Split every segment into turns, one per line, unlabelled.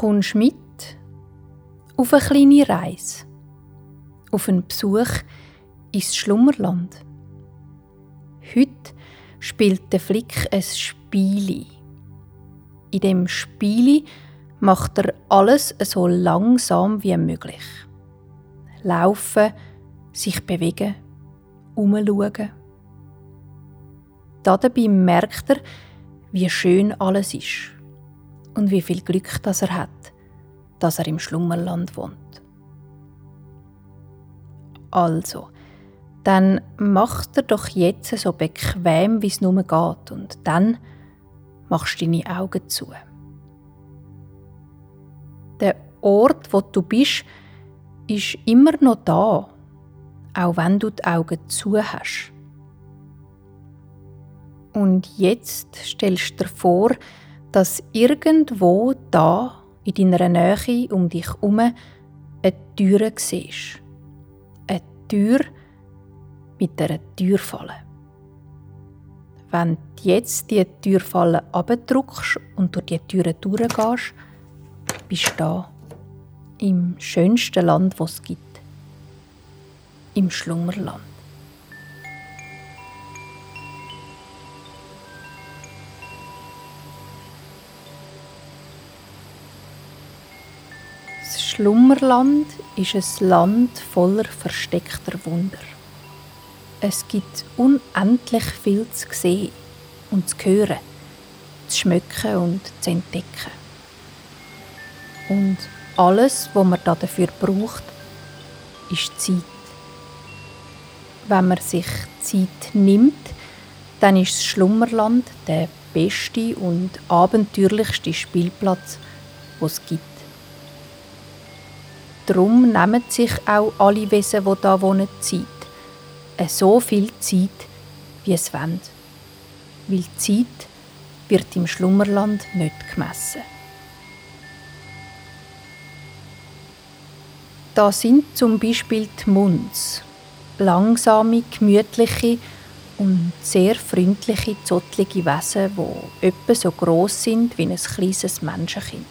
kommst mit auf eine kleine Reise, auf einen Besuch ins Schlummerland. Heute spielt der Flick ein Spiel. In dem Spiel macht er alles so langsam wie möglich. Laufen, sich bewegen, umschauen. Dabei merkt er, wie schön alles ist und wie viel Glück das er hat, dass er im Schlummerland wohnt. Also, dann macht er doch jetzt so bequem, wie es nur geht, und dann machst du deine Augen zu. Der Ort, wo du bist, ist immer noch da, auch wenn du die Augen zu hast. Und jetzt stellst du dir vor, dass irgendwo da in deiner Nähe um dich herum eine Tür siehst. Eine Tür mit einer Türfalle. Wenn du jetzt die Türfalle abdrückst und durch die Türe durchgehst, bist du da. Im schönsten Land, das es gibt. Im Schlummerland. Schlummerland ist ein Land voller versteckter Wunder. Es gibt unendlich viel zu sehen und zu hören, zu schmecken und zu entdecken. Und alles, was man dafür braucht, ist Zeit. Wenn man sich Zeit nimmt, dann ist das Schlummerland der beste und abenteuerlichste Spielplatz, den es gibt. Darum nehmen sich auch alle Wesen, die hier wohnen, Zeit. Äh, so viel Zeit, wie es wollen. Weil Zeit wird im Schlummerland nicht gemessen. Da sind zum Beispiel die Munds. Langsame, gemütliche und sehr freundliche, zottlige Wesen, die etwa so groß sind wie ein kleines Menschenkind.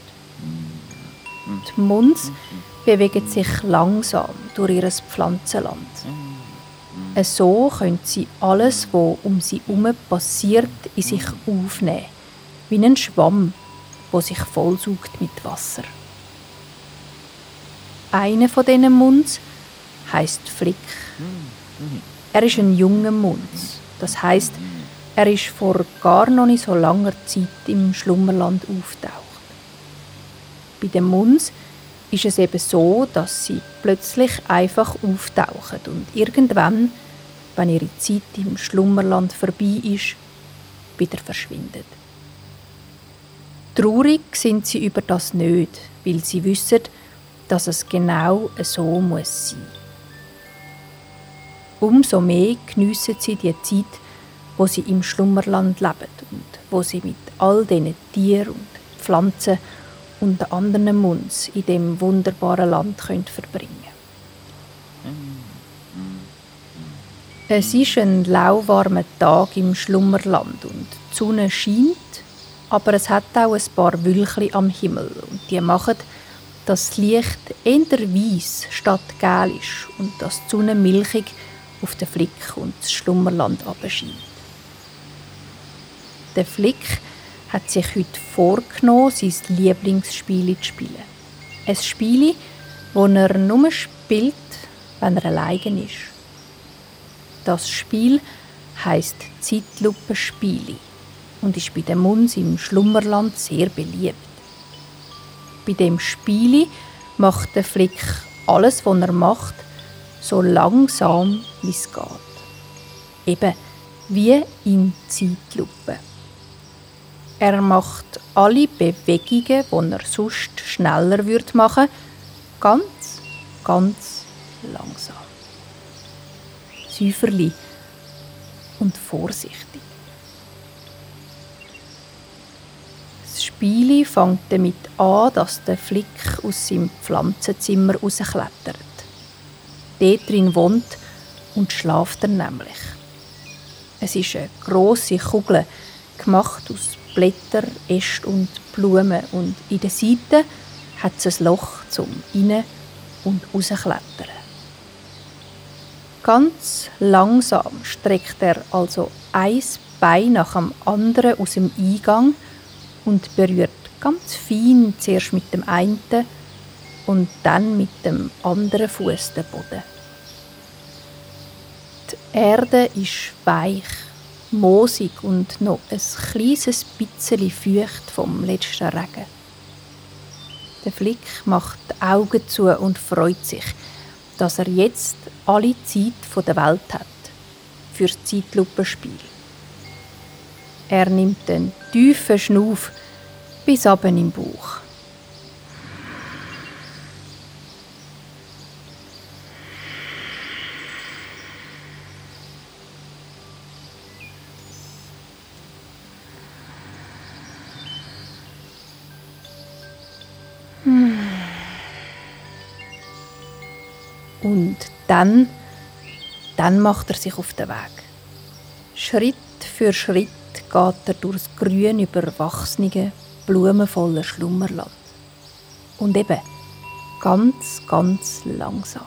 Die Munds bewegen sich langsam durch ihr Pflanzenland. So können sie alles, was um sie herum passiert, in sich aufnehmen, wie ein Schwamm, der sich vollsaugt mit Wasser. Einer von diesen Munds heißt Flick. Er ist ein junger Munds. Das heißt, er ist vor gar noch nicht so langer Zeit im Schlummerland auftaucht. Bei den Munds ist es eben so, dass sie plötzlich einfach auftauchen und irgendwann, wenn ihre Zeit im Schlummerland vorbei ist, wieder verschwindet. Traurig sind sie über das nicht, weil sie wissen, dass es genau so muss sein. Umso mehr geniessen sie die Zeit, wo sie im Schlummerland leben und wo sie mit all diesen Tieren und Pflanzen und anderen Munds in dem wunderbaren Land können verbringen Es ist ein lauwarmer Tag im Schlummerland und die Sonne scheint, aber es hat auch ein paar Wölkchen am Himmel und die machen, dass das Licht eher weiss statt gel ist und dass die Sonne milchig auf den Flick und das Schlummerland abscheint. Der Flick hat sich heute vorgenommen, sein Lieblingsspiel zu spielen. Ein Spiel, das er nur spielt, wenn er allein ist. Das Spiel heißt Zeitlupenspiele und ist bei den Muns im Schlummerland sehr beliebt. Bei dem Spiel macht der Flick alles, was er macht, so langsam wie es geht. Eben wie in Zeitlupe. Er macht alle Bewegungen, die er sonst schneller würde machen ganz, ganz langsam. Säuferli und vorsichtig. Das Spiel fängt damit an, dass der Flick aus seinem Pflanzenzimmer rausklettert. Dort drin wohnt und schlaft er nämlich. Es ist eine grosse Kugel, gemacht aus Blätter, Äste und Blumen und in der Seite hat es ein Loch zum Innen- und Rausklettern. Ganz langsam streckt er also ein Bein nach dem anderen aus dem Eingang und berührt ganz fein zuerst mit dem einen und dann mit dem anderen Fuß den Boden. Die Erde ist weich, moosig und noch ein kleines bisschen feucht vom letzten Regen. Der Flick macht die Augen zu und freut sich, dass er jetzt alle Zeit der Welt hat fürs Zeitlupenspiel. Er nimmt einen tiefen Schnuff bis aben im Bauch. Dann, dann macht er sich auf den Weg. Schritt für Schritt geht er durchs grün überwachsene, blumenvolle Schlummerland. Und eben ganz, ganz langsam.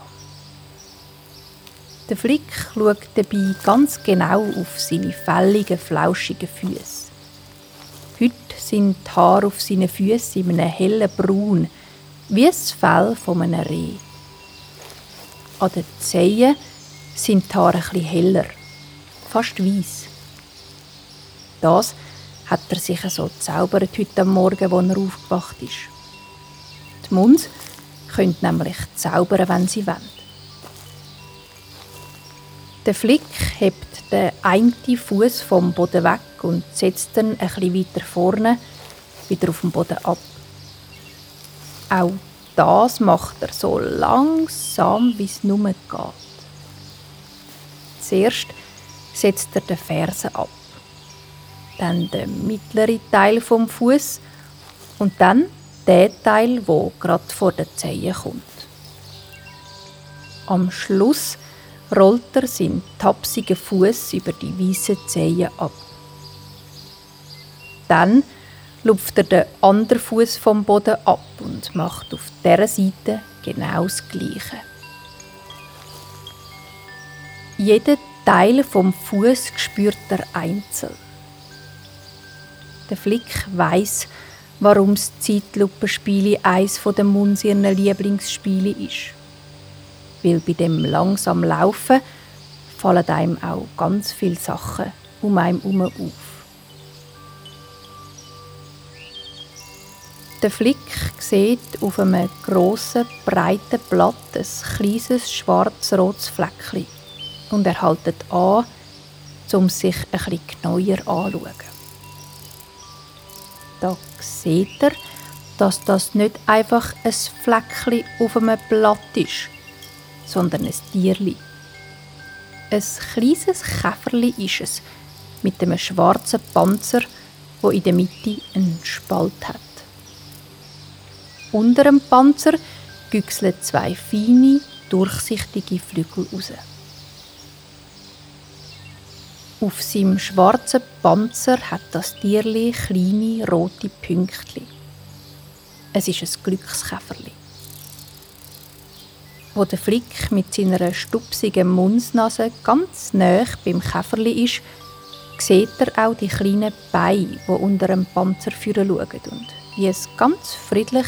Der Flick schaut dabei ganz genau auf seine fälligen, flauschigen Füße. Heute sind die Haare auf seinen Füßen in einem hellen Braun, wie das Fell von einem. An den Zehen sind die Haare etwas heller, fast weiß. Das hat er sich so gezaubert heute Morgen, als er aufgewacht ist. Die Munds können nämlich zaubern, wenn sie wollen. Der Flick hebt den einen Fuß vom Boden weg und setzt ihn etwas weiter vorne wieder auf dem Boden ab. Auch das macht er so langsam, wie es nur geht. Zuerst setzt er den Fersen ab, dann den mittleren Teil vom Fuß und dann den Teil, wo gerade vor der Zehe kommt. Am Schluss rollt er seinen tapsigen Fuß über die weißen Zehen ab. Dann lupft er den anderen Fuß vom Boden ab und macht auf dieser Seite genau das Gleiche. Jeden Teil vom Fuß spürt er einzeln. Der Flick weiß, warum das Zeitlupenspiel eines der Munds ihrer Lieblingsspiele ist. Weil bei dem langsam Laufen fallen einem auch ganz viele Sachen um einen herum auf. Der Flick sieht auf einem grossen, breiten Blatt ein kleines schwarz-rotes Fleckchen und er haltet an, um sich bisschen genauer anzuschauen. Da sieht er, dass das nicht einfach ein Fleckchen auf einem Blatt ist, sondern ein Tierli. Ein kleines Käferli ist es, mit einem schwarzen Panzer, wo in der Mitte einen Spalt hat. Unter dem Panzer güchseln zwei feine, durchsichtige Flügel raus. Auf seinem schwarzen Panzer hat das Tierli kleine rote Pünktchen. Es ist ein Glückskäferli. Wo der Flick mit seiner stupsigen Mundsnase ganz nah beim Käferli ist, sieht er auch die kleinen Beine, die unter dem Panzer schauen und wie es ganz friedlich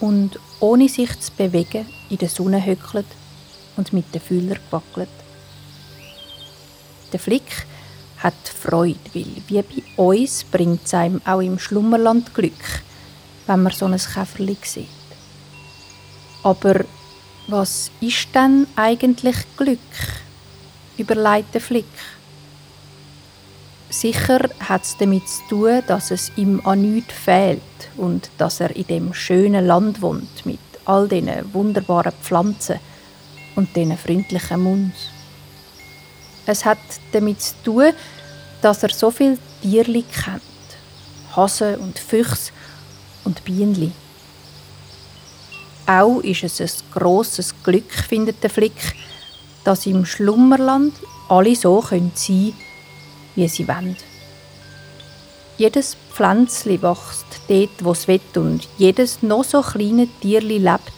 und ohne sich zu bewegen in der Sonne höckelt und mit den Fühlern wackelt. Der Flick hat Freude, weil wie bei uns bringt es einem auch im Schlummerland Glück, wenn man so ein Käferli sieht. Aber was ist denn eigentlich Glück? überlegt der Flick. Sicher hat es damit zu tun, dass es ihm an nichts fehlt und dass er in dem schönen Land wohnt mit all diesen wunderbaren Pflanzen und diesen freundlichen Munds. Es hat damit zu tun, dass er so viele Tierli kennt. Hasen und Füchse und Bienenli. Auch ist es ein grosses Glück, findet der Flick, dass im Schlummerland alle so sein können wie sie wollen. Jedes Pflänzli wächst dort, wo es will und jedes noch so kleine Tierli lebt,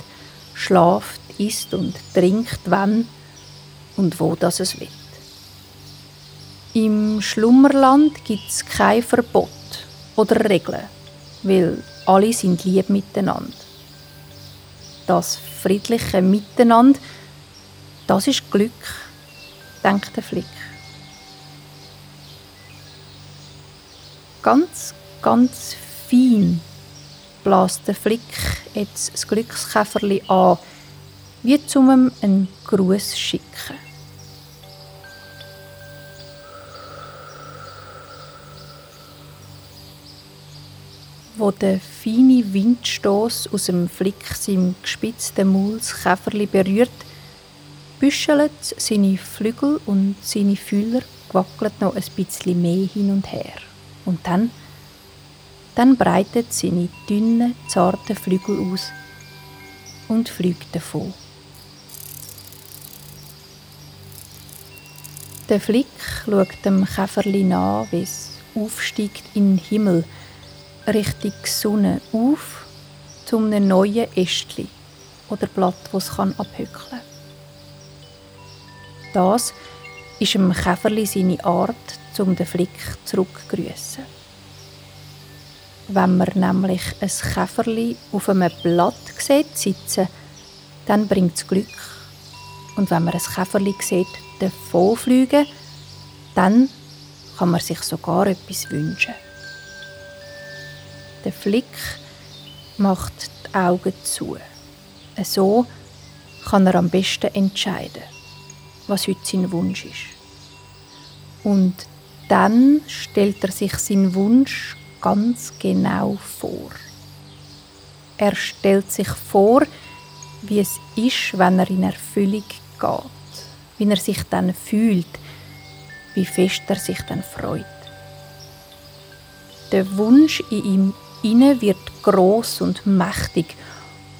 schlaft, isst und trinkt, wann und wo das es will. Im Schlummerland gibt es kein Verbot oder Regeln, weil alle sind lieb miteinander. Das friedliche Miteinander, das ist Glück, denkt der Flick. Ganz, ganz fein bläst der Flick jetzt das Glückskäferli an, wie zum einen Gruß schicken. Wo der feine Windstoß aus dem Flick seinem gespitzten Maul das Käferli berührt, büschelt seine Flügel und seine Fühler wackelt noch ein bisschen mehr hin und her. Und dann, dann breitet seine dünnen, zarten Flügel aus und fliegt davon. Der Flick schaut dem Käferli nach, wie es aufsteigt in den Himmel, Richtung Sonne auf, zu einem neuen Ästchen oder Blatt, das es abhöckeln kann. Das ist dem Käferli seine Art, um den Flick zurückzugrüßen. Wenn man nämlich ein Käferli auf einem Blatt sieht sitzen, dann bringt es Glück. Und wenn man ein Käferli sieht davonfliegen, dann kann man sich sogar etwas wünschen. Der Flick macht die Augen zu. So kann er am besten entscheiden, was heute sein Wunsch ist. Und dann stellt er sich seinen Wunsch ganz genau vor. Er stellt sich vor, wie es ist, wenn er in Erfüllung geht, wie er sich dann fühlt, wie fest er sich dann freut. Der Wunsch in ihm inne wird groß und mächtig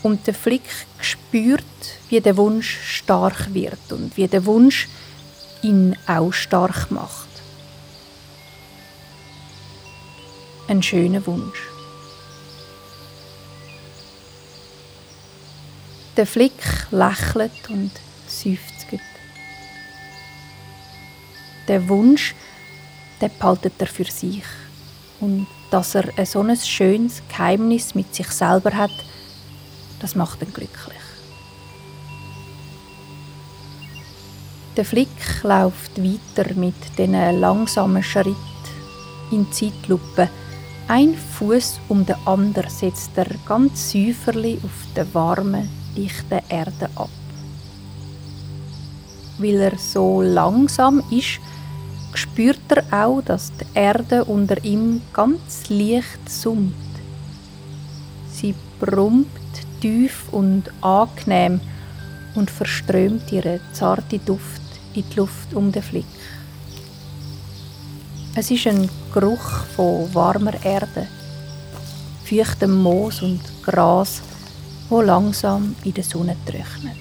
und der Flick spürt, wie der Wunsch stark wird und wie der Wunsch ihn auch stark macht. Ein schöner Wunsch. Der Flick lächelt und seufzt. Der Wunsch, den behaltet er für sich und dass er ein so ein schönes Geheimnis mit sich selber hat, das macht ihn glücklich. Der Flick läuft weiter mit diesen langsamen Schritten in Zeitlupe. Ein Fuß um den anderen setzt er ganz säuferlich auf der warmen, dichten Erde ab. Weil er so langsam ist, spürt er auch, dass die Erde unter ihm ganz leicht summt. Sie brummt tief und angenehm und verströmt ihren zarten Duft in die Luft um den Flick. Es ist ein Geruch von warmer Erde, feuchtem Moos und Gras, wo langsam in der Sonne trocknet.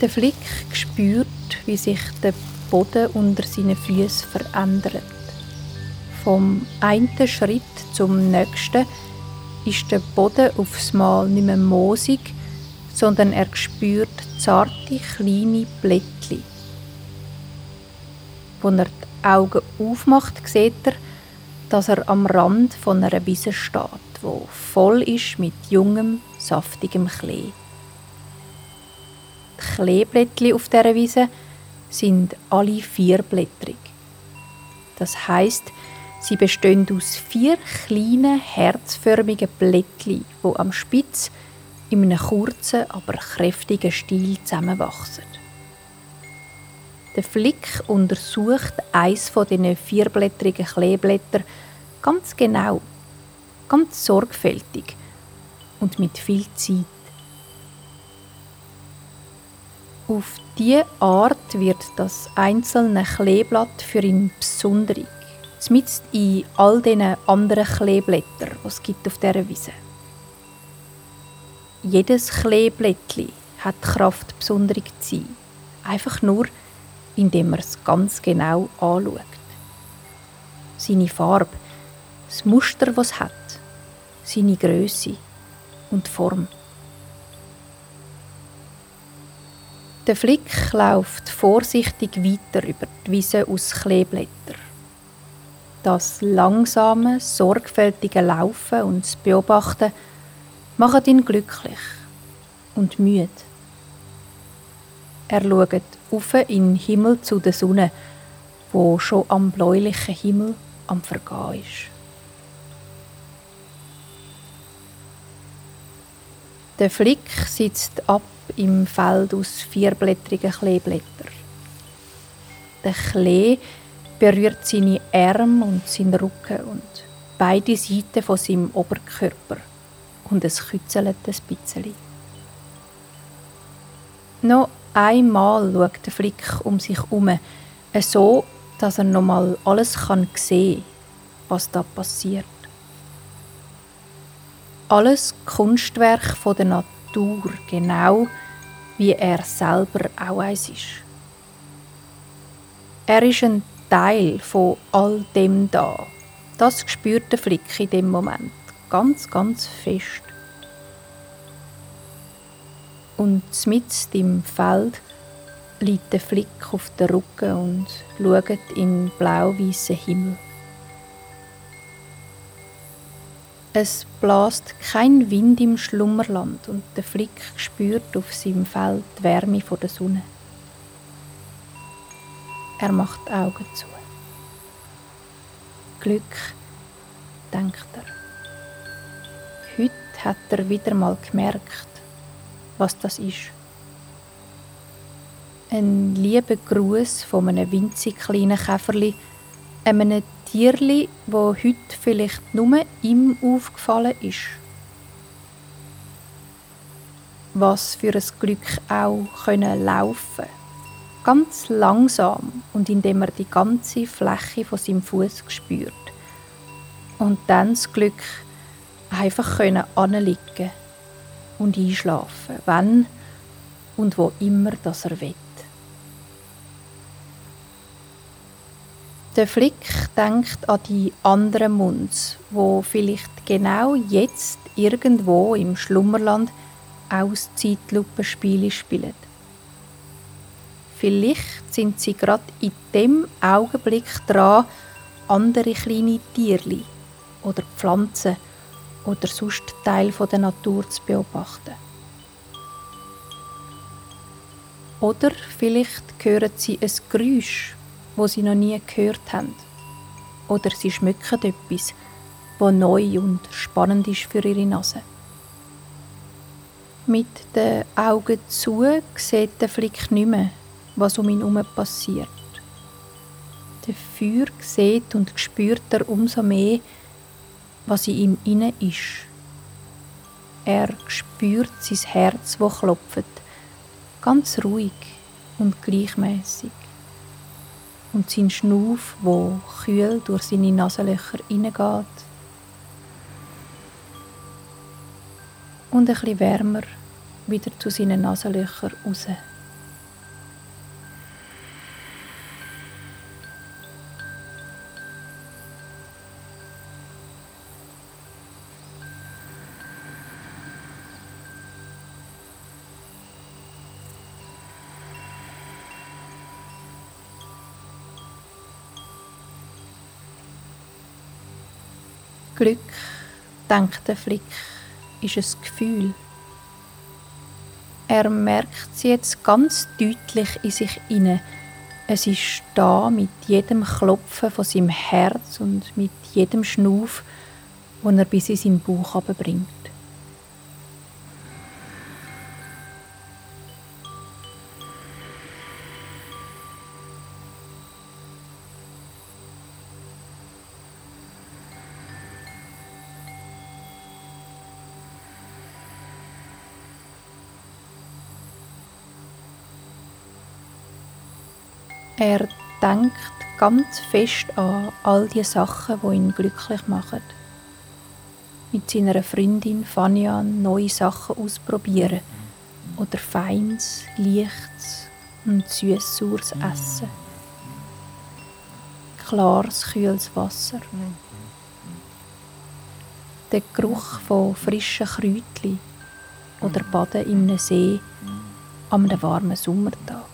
Der Flick spürt, wie sich der Boden unter seinen Füßen verändert. Vom einen Schritt zum nächsten ist der Boden aufs Mal nicht mehr moosig, sondern er spürt zarte kleine Blättchen. Als er die Augen aufmacht, sieht er, dass er am Rand von einer Wiese steht, wo voll ist mit jungem, saftigem Klee. Die Kleeblättchen auf dieser Wiese sind alle vierblättrig. Das heißt, sie bestehen aus vier kleinen herzförmigen Blättchen, wo am Spitz in einem kurzen, aber kräftigen Stiel zusammenwachsen. Der Flick untersucht eins von diesen vierblättrigen Kleeblättern ganz genau, ganz sorgfältig und mit viel Zeit. Auf diese Art wird das einzelne Kleeblatt für ihn besonderig, zumindest in all diesen anderen Kleeblättern, die es gibt auf dieser Wiese. Jedes Kleeblättchen hat die Kraft, besonderig zu sein. Einfach nur, indem man es ganz genau anschaut. seine Farbe, das Muster, es hat, seine Größe und Form. Der Flick läuft vorsichtig weiter über die Wiese aus Kleeblättern. Das langsame, sorgfältige Laufen und das Beobachten machen ihn glücklich und müde. Er schaut auf in den Himmel zu der Sonne, wo schon am bläulichen Himmel am Vergehen ist. Der Flick sitzt ab im Feld aus vierblättrigen Kleeblättern. Der Klee berührt seine Arme und seinen Rücken und beide Seiten von seinem Oberkörper und es kützelt ein bisschen. Noch einmal schaut der Flick um sich herum, so, dass er nochmal alles kann sehen kann, was da passiert. Alles Kunstwerk von der Natur, genau wie er selber auch eins ist. Er ist ein Teil von all dem da. Das spürt der Flick in dem Moment ganz, ganz fest. Und mitten im Feld liegt der Flick auf der Rücken und schaut in blau-weißen Himmel. Es bläst kein Wind im Schlummerland und der Flick spürt auf seinem Feld die Wärme der Sonne. Er macht die Augen zu. Glück, denkt er. Heute hat er wieder mal gemerkt, was das ist. Ein lieber Gruß von einem winzig kleinen Käferli, einem Tierli, wo heute vielleicht nur ihm aufgefallen ist. Was für ein Glück auch können laufen, ganz langsam und indem er die ganze Fläche von seinem Fuß spürt. Und dann das Glück, einfach können anliegen und einschlafen, wenn und wo immer das er will. Der Flick denkt an die anderen Munds, wo vielleicht genau jetzt irgendwo im Schlummerland aus Zeitlupenspiele spielen. Vielleicht sind sie gerade in dem Augenblick dran, andere kleine Tierli oder Pflanzen oder sonst Teil der Natur zu beobachten. Oder vielleicht hören sie ein Geräusch wo sie noch nie gehört haben. Oder sie schmücken etwas, wo neu und spannend ist für ihre Nase. Mit den Augen zu sieht der Flick nicht mehr, was um ihn herum passiert. Der Feuer sieht und spürt er umso mehr, was in ihm inne ist. Er spürt sein Herz, wo klopft, ganz ruhig und gleichmäßig und sein Schnuff, wo kühl durch seine Nasenlöcher hineingeht. Und ein bisschen wärmer wieder zu seinen Nasenlöchern raus. Denkt der Flick, ist ein Gefühl. Er merkt es jetzt ganz deutlich in sich inne. Es ist da mit jedem Klopfen von seinem Herz und mit jedem Schnuff, den er bis in seinen Bauch bringt. Denkt ganz fest an all die Sachen, die ihn glücklich machen. Mit seiner Freundin Fania neue Sachen ausprobieren oder feins, leichtes und süß-saures Essen. klares, kühles Wasser. Der Geruch von frischen Kräutchen oder Baden in einem See an einem warmen Sommertag.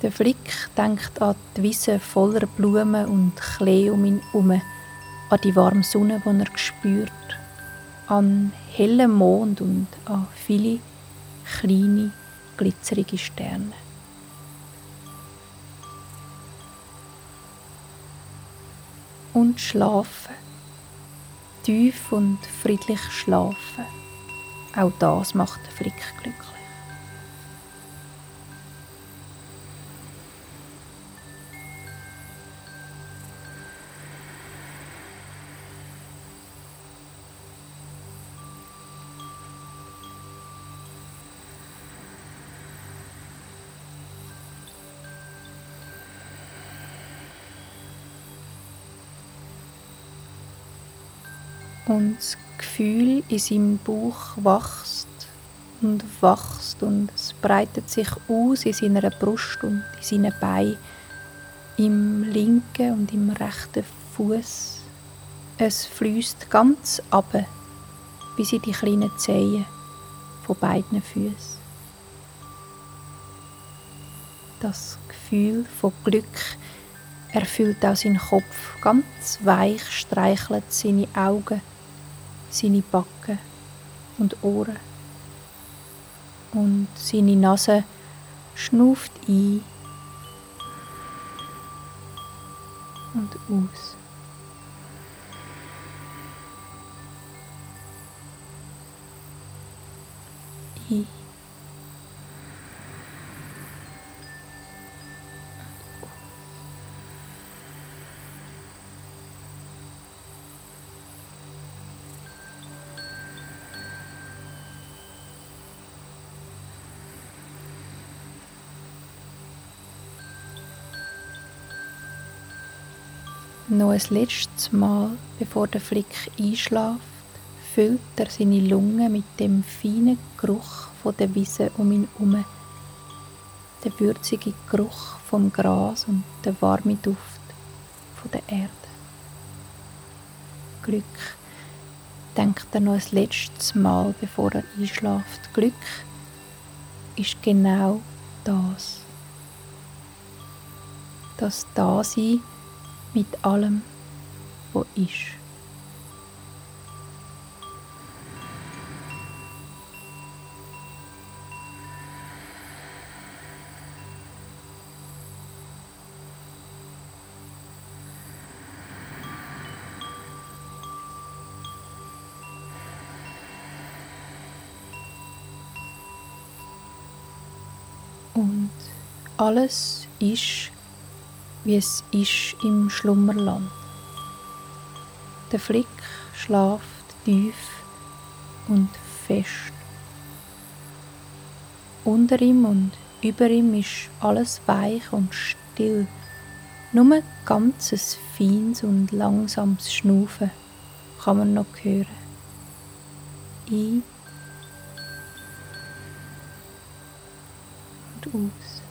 Der Flick denkt an die Wiese voller Blumen und Klee um ihn herum, an die warme Sonne, die er spürt, an hellen Mond und an viele kleine, glitzerige Sterne. Und schlafen. Tief und friedlich schlafen. Auch das macht den Flick glücklich. Und das Gefühl in seinem Bauch wächst und wächst und es breitet sich aus in seiner Brust und in seinen Beinen, im linken und im rechten Fuß. Es fließt ganz ab bis in die kleinen Zehen von beiden Füßen. Das Gefühl von Glück erfüllt auch seinen Kopf. Ganz weich streichelt seine Augen seine Backen und Ohren. Und seine Nase schnuft ein und aus. Ein Noch ein letztes Mal, bevor der Flick einschläft, füllt er seine Lunge mit dem feinen Geruch von der Wiese um ihn herum. Der würzige Geruch vom Gras und der warme Duft von der Erde. Glück, denkt er noch ein letztes Mal, bevor er einschläft. Glück ist genau das. Das Dasein mit allem, was ist. Und alles ist wie es ist im Schlummerland. Der Flick schlaft tief und fest. Unter ihm und über ihm ist alles weich und still. Nur ganzes feines und langsames Schnaufen kann man noch hören. Ein und aus.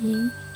一。